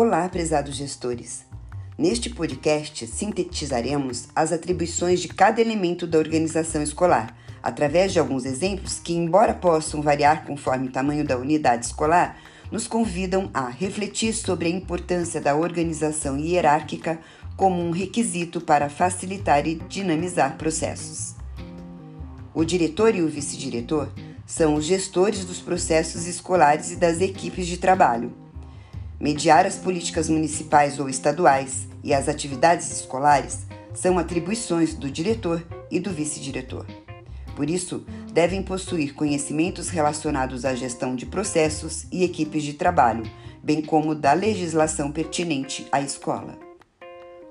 Olá, prezados gestores! Neste podcast, sintetizaremos as atribuições de cada elemento da organização escolar, através de alguns exemplos que, embora possam variar conforme o tamanho da unidade escolar, nos convidam a refletir sobre a importância da organização hierárquica como um requisito para facilitar e dinamizar processos. O diretor e o vice-diretor são os gestores dos processos escolares e das equipes de trabalho Mediar as políticas municipais ou estaduais e as atividades escolares são atribuições do diretor e do vice-diretor. Por isso, devem possuir conhecimentos relacionados à gestão de processos e equipes de trabalho, bem como da legislação pertinente à escola.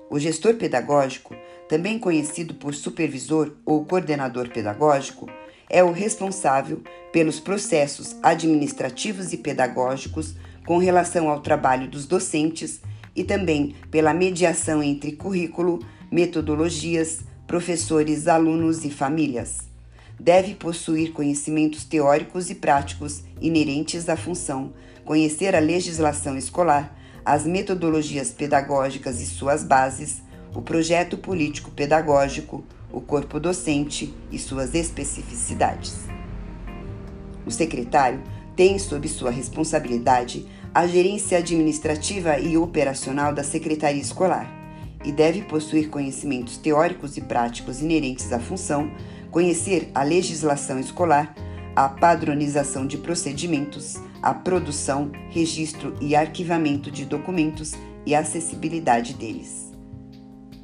O gestor pedagógico, também conhecido por supervisor ou coordenador pedagógico, é o responsável pelos processos administrativos e pedagógicos com relação ao trabalho dos docentes e também pela mediação entre currículo, metodologias, professores, alunos e famílias. Deve possuir conhecimentos teóricos e práticos inerentes à função, conhecer a legislação escolar, as metodologias pedagógicas e suas bases, o projeto político pedagógico, o corpo docente e suas especificidades. O secretário tem sob sua responsabilidade a gerência administrativa e operacional da secretaria escolar e deve possuir conhecimentos teóricos e práticos inerentes à função, conhecer a legislação escolar, a padronização de procedimentos, a produção, registro e arquivamento de documentos e acessibilidade deles.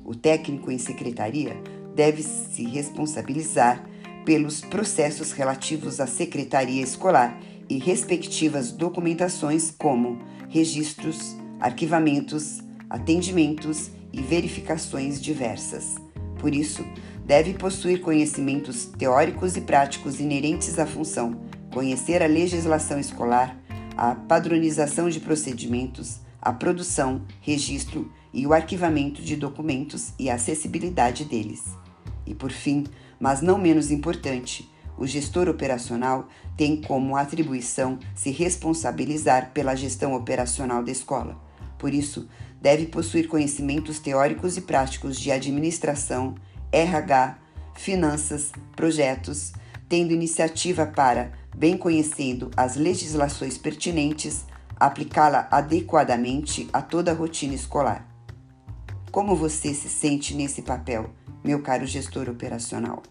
O técnico em secretaria deve se responsabilizar pelos processos relativos à secretaria escolar e respectivas documentações, como registros, arquivamentos, atendimentos e verificações diversas. Por isso, deve possuir conhecimentos teóricos e práticos inerentes à função, conhecer a legislação escolar, a padronização de procedimentos, a produção, registro e o arquivamento de documentos e a acessibilidade deles. E por fim, mas não menos importante, o gestor operacional tem como atribuição se responsabilizar pela gestão operacional da escola. Por isso, deve possuir conhecimentos teóricos e práticos de administração, RH, finanças, projetos, tendo iniciativa para, bem conhecendo as legislações pertinentes, aplicá-la adequadamente a toda a rotina escolar. Como você se sente nesse papel, meu caro gestor operacional?